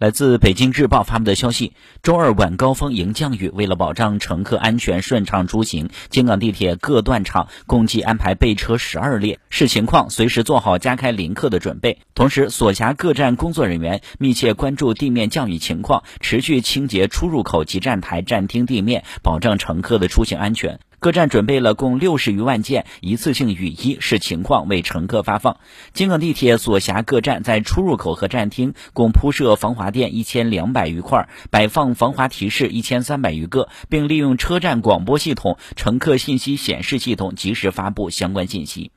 来自北京日报发布的消息，周二晚高峰迎降雨，为了保障乘客安全顺畅出行，京港地铁各段场共计安排备车十二列，视情况随时做好加开临客的准备。同时，所辖各站工作人员密切关注地面降雨情况，持续清洁出入口及站台、站厅地面，保障乘客的出行安全。各站准备了共六十余万件一次性雨衣，视情况为乘客发放。京港地铁所辖各站在出入口和站厅共铺设防滑垫一千两百余块，摆放防滑提示一千三百余个，并利用车站广播系统、乘客信息显示系统及时发布相关信息。